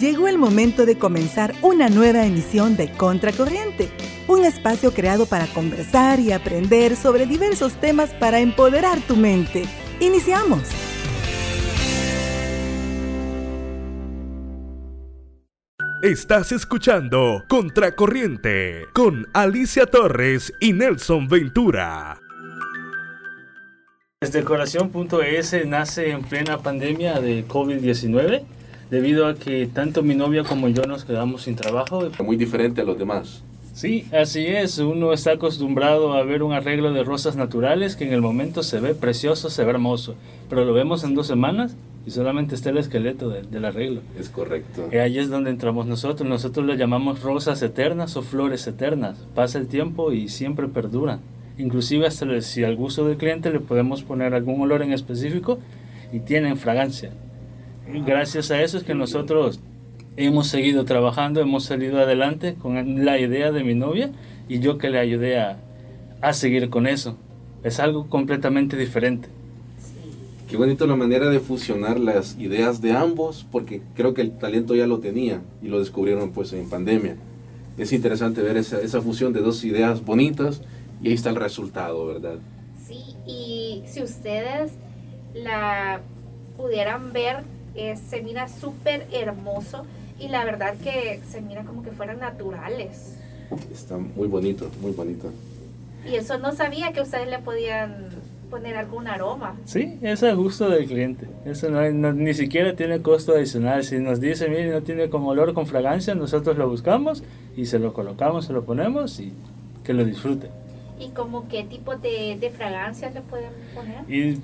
Llegó el momento de comenzar una nueva emisión de Contracorriente, un espacio creado para conversar y aprender sobre diversos temas para empoderar tu mente. Iniciamos. Estás escuchando Contracorriente con Alicia Torres y Nelson Ventura. Desdecoración.es nace en plena pandemia de COVID-19 debido a que tanto mi novia como yo nos quedamos sin trabajo. Muy diferente a los demás. Sí, así es. Uno está acostumbrado a ver un arreglo de rosas naturales que en el momento se ve precioso, se ve hermoso, pero lo vemos en dos semanas y solamente está el esqueleto del arreglo. Es correcto. Y ahí es donde entramos nosotros. Nosotros le llamamos rosas eternas o flores eternas. Pasa el tiempo y siempre perduran. Inclusive hasta si al gusto del cliente le podemos poner algún olor en específico y tienen fragancia. Gracias a eso es que nosotros hemos seguido trabajando, hemos salido adelante con la idea de mi novia y yo que le ayudé a, a seguir con eso. Es algo completamente diferente. Qué bonito la manera de fusionar las ideas de ambos, porque creo que el talento ya lo tenía y lo descubrieron pues en pandemia. Es interesante ver esa, esa fusión de dos ideas bonitas y ahí está el resultado, ¿verdad? Sí, y si ustedes la pudieran ver, se mira súper hermoso y la verdad que se mira como que fueran naturales. Está muy bonito, muy bonito. Y eso no sabía que ustedes le podían poner algún aroma. Sí, es a gusto del cliente. Eso no, ni siquiera tiene costo adicional. Si nos dice, mire, no tiene como olor con fragancia, nosotros lo buscamos y se lo colocamos, se lo ponemos y que lo disfrute. ¿Y como qué tipo de, de fragancias le pueden poner? Y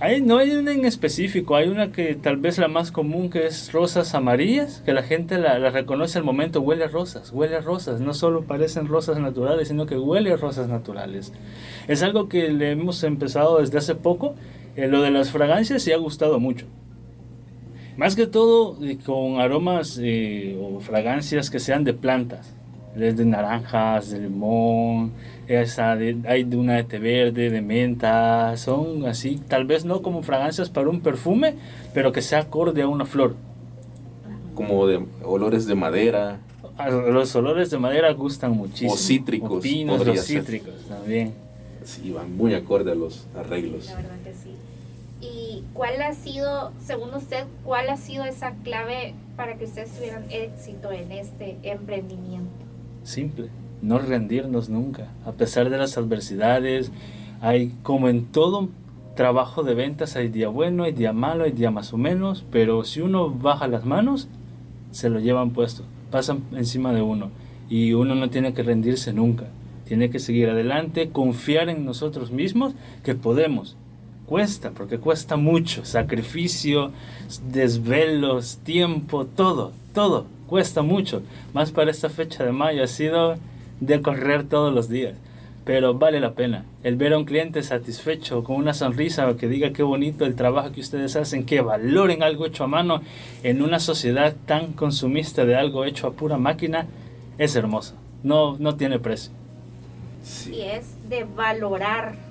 hay, no hay una en específico, hay una que tal vez la más común que es rosas amarillas, que la gente la, reconoce al momento, huele a rosas, huele a rosas, no solo parecen rosas naturales, sino que huele a rosas naturales. Es algo que le hemos empezado desde hace poco, eh, lo de las fragancias sí ha gustado mucho. Más que todo eh, con aromas eh, o fragancias que sean de plantas, desde naranjas, de limón, esa hay de una de té verde, de menta, son así, tal vez no como fragancias para un perfume, pero que sea acorde a una flor. Como de olores de madera. Los olores de madera gustan muchísimo. O cítricos. O pinos o cítricos también. Sí, van muy acorde a los arreglos. La verdad que sí. ¿Y cuál ha sido, según usted, cuál ha sido esa clave para que ustedes tuvieran éxito en este emprendimiento? Simple, no rendirnos nunca. A pesar de las adversidades, hay como en todo trabajo de ventas, hay día bueno, hay día malo, hay día más o menos, pero si uno baja las manos, se lo llevan puesto, pasan encima de uno y uno no tiene que rendirse nunca. Tiene que seguir adelante, confiar en nosotros mismos que podemos. Cuesta, porque cuesta mucho, sacrificio, desvelos, tiempo, todo, todo, cuesta mucho. Más para esta fecha de mayo ha sido de correr todos los días. Pero vale la pena. El ver a un cliente satisfecho, con una sonrisa, que diga qué bonito el trabajo que ustedes hacen, que valoren algo hecho a mano en una sociedad tan consumista de algo hecho a pura máquina, es hermoso. No, no tiene precio. Y es de valorar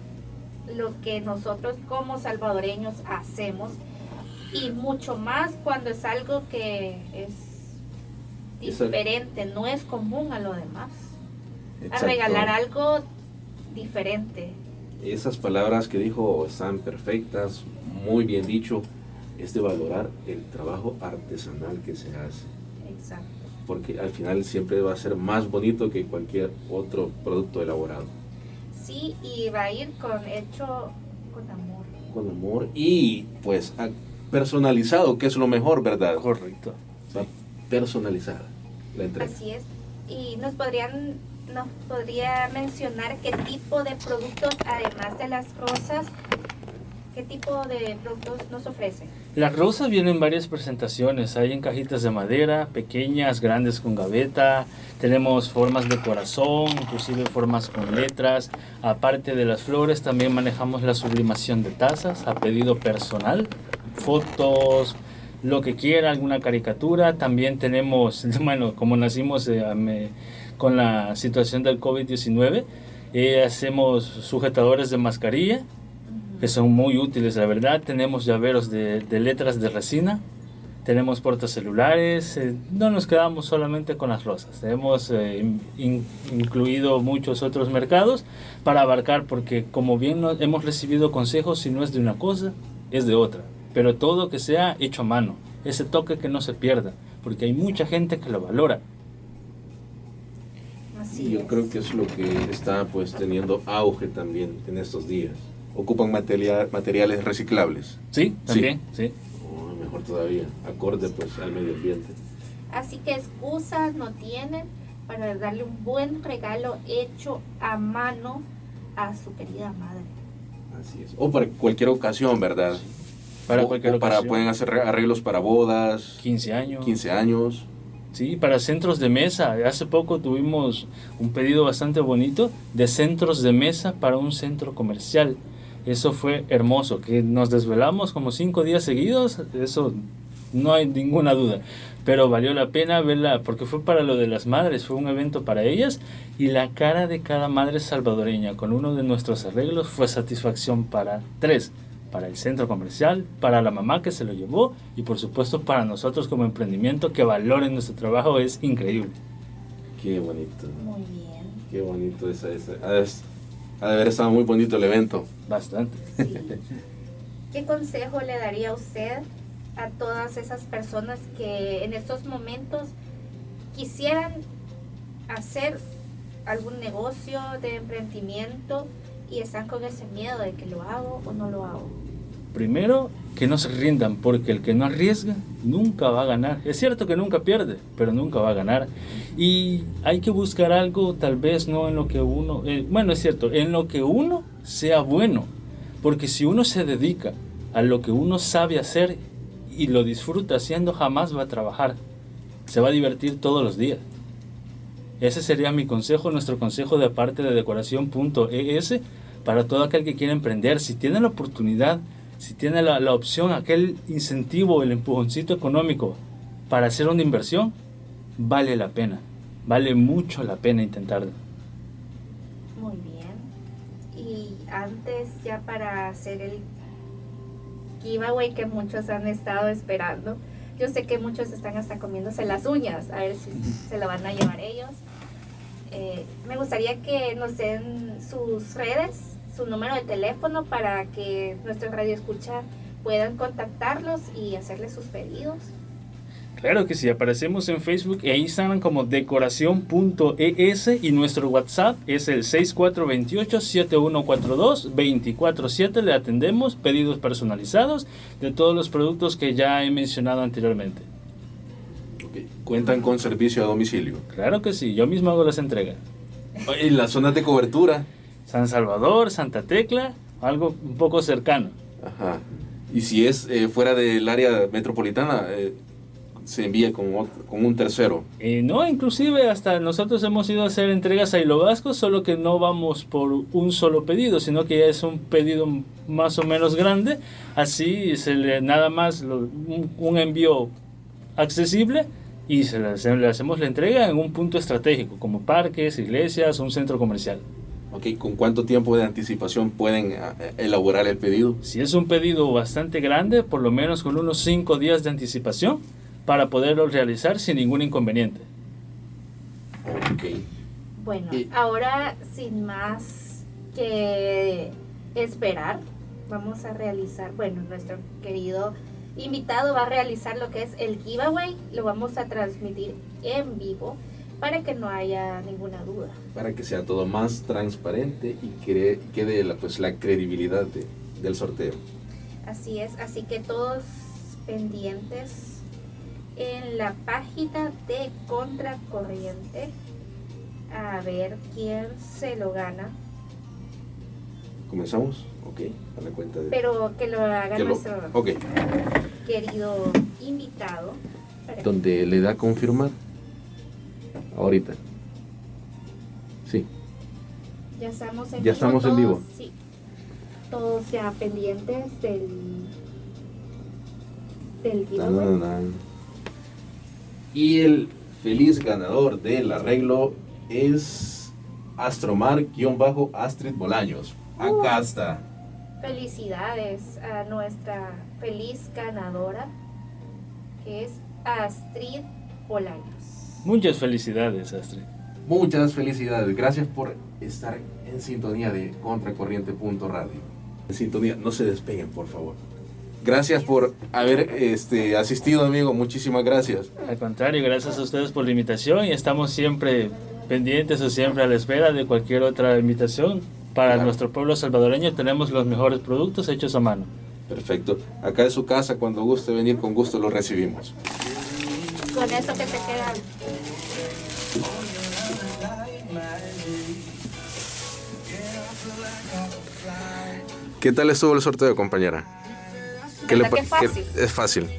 lo que nosotros como salvadoreños hacemos y mucho más cuando es algo que es diferente, no es común a lo demás a regalar algo diferente. Esas palabras que dijo están perfectas, muy bien dicho, es de valorar el trabajo artesanal que se hace. Exacto. Porque al final siempre va a ser más bonito que cualquier otro producto elaborado. Sí, y va a ir con hecho con amor. Con amor y pues personalizado, que es lo mejor, ¿verdad? Correcto. Va personalizada la entrega. Así es. Y nos podrían nos podría mencionar qué tipo de productos, además de las rosas, qué tipo de productos nos ofrece? Las rosas vienen en varias presentaciones. Hay en cajitas de madera, pequeñas, grandes con gaveta. Tenemos formas de corazón, inclusive formas con letras. Aparte de las flores, también manejamos la sublimación de tazas a pedido personal. Fotos, lo que quiera, alguna caricatura. También tenemos, bueno, como nacimos... Eh, con la situación del COVID-19. Eh, hacemos sujetadores de mascarilla, que son muy útiles, la verdad. Tenemos llaveros de, letras de resina. tenemos celulares, eh, no nos quedamos solamente con las rosas, hemos eh, in- incluido muchos otros mercados para abarcar, porque como bien no- hemos recibido consejos, si no es de una cosa, es de otra, pero todo que sea hecho a mano, ese toque que no se pierda, porque hay mucha gente que lo valora. Así Y yo es. creo que es lo que está pues teniendo auge también en estos días. Ocupan materia- materiales reciclables. Sí, también, sí. O mejor todavía, acorde pues al medio ambiente. Así que excusas no tienen para darle un buen regalo hecho a mano a su querida madre. Así es. O para cualquier ocasión, ¿verdad? Para O- cualquier o para ocasión. pueden hacer arreglos para bodas, 15 años. 15 años. Sí, para centros de mesa. Hace poco tuvimos un pedido bastante bonito de centros de mesa para un centro comercial. Eso fue hermoso, que nos desvelamos como cinco días seguidos, eso no hay ninguna duda. Pero valió la pena verla, porque fue para lo de las madres, fue un evento para ellas, y la cara de cada madre salvadoreña con uno de nuestros arreglos fue satisfacción para tres, para el centro comercial, para la mamá que se lo llevó, y por supuesto para nosotros como emprendimiento que valoren nuestro trabajo es increíble. Qué bonito. Muy bien. Qué bonito esa, esa. Ha de haber estado muy bonito el evento. Bastante. Sí. ¿Qué consejo le daría usted a todas esas personas que en estos momentos quisieran hacer algún negocio de emprendimiento y están con ese miedo de que lo hago o no lo hago? Primero, que no se rindan, porque el que no arriesga nunca va a ganar. Es cierto que nunca pierde, pero nunca va a ganar. Y hay que buscar algo, tal vez no en lo que uno, eh, bueno, es cierto, en lo que uno sea bueno. Porque si uno se dedica a lo que uno sabe hacer y lo disfruta haciendo, jamás va a trabajar. Se va a divertir todos los días. Ese sería mi consejo, nuestro consejo de parte de decoración.es para todo aquel que quiera emprender. Si tiene la oportunidad, si tiene la, la opción, aquel incentivo, el empujoncito económico para hacer una inversión, vale la pena. Vale mucho la pena intentarlo. Muy bien. Y antes ya para hacer el giveaway que muchos han estado esperando, yo sé que muchos están hasta comiéndose las uñas, a ver si se lo van a llevar ellos. Eh, me gustaría que nos den sus redes, su número de teléfono para que nuestros radio escucha puedan contactarlos y hacerles sus pedidos. Claro que sí, aparecemos en Facebook e Instagram como decoración.es y nuestro WhatsApp es el 6428-7142-247. Le atendemos pedidos personalizados de todos los productos que ya he mencionado anteriormente. Cuentan con servicio a domicilio. Claro que sí, yo mismo hago las entregas. En las zonas de cobertura. San Salvador, Santa Tecla, algo un poco cercano. Ajá. Y si es eh, fuera del área metropolitana, eh, se envía con, un tercero. Eh, no, inclusive hasta nosotros hemos ido a hacer entregas a Hilo Vasco, solo que no vamos por un solo pedido, sino que ya es un pedido más o menos grande. Así se le nada más lo- un, un envío accesible y se le, se le hacemos la entrega en un punto estratégico, como parques, iglesias, un centro comercial. Ok, ¿con cuánto tiempo de anticipación pueden eh, elaborar el pedido? Si es un pedido bastante grande, por lo menos con unos 5 días de anticipación para poderlo realizar sin ningún inconveniente. Ok. Bueno, Y- ahora sin más que esperar, vamos a realizar, bueno, nuestro querido invitado va a realizar lo que es el giveaway, lo vamos a transmitir en vivo para que no haya ninguna duda. Para que sea todo más transparente y cre- quede la, pues, la credibilidad de- del sorteo. Así es, así que todos pendientes en la página de Contracorriente a ver quién se lo gana, ¿Comenzamos? Ok, a la cuenta de... pero que lo haga que lo- nuestro querido invitado. donde le da confirmar. Ahorita. Sí. Ya estamos en Ya estamos en vivo. Sí. Todos ya pendientes del del giveaway. Y el feliz ganador del arreglo es Astromar-Astrid Bolaños. Acá está. Felicidades a nuestra feliz ganadora. que es Astrid Bolaños. Muchas felicidades, Astrid. Muchas felicidades. Gracias por estar en sintonía de Contracorriente.radio. En sintonía, no se despeguen, por favor. Gracias por haber este, asistido, amigo. Muchísimas gracias. Al contrario, gracias a ustedes por la invitación y estamos siempre pendientes o siempre a la espera de cualquier otra invitación. Para Claro. nuestro pueblo salvadoreño tenemos los mejores productos hechos a mano. Perfecto. Acá es su casa. Cuando guste venir, con gusto lo recibimos. Con eso que te queda. ¿Qué tal estuvo el sorteo, compañera? ¿Verdad pa- que fácil? Es fácil.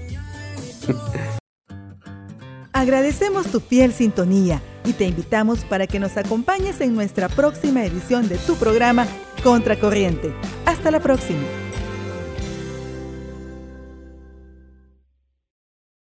Agradecemos tu fiel sintonía y te invitamos para que nos acompañes en nuestra próxima edición de tu programa Contracorriente. Hasta la próxima.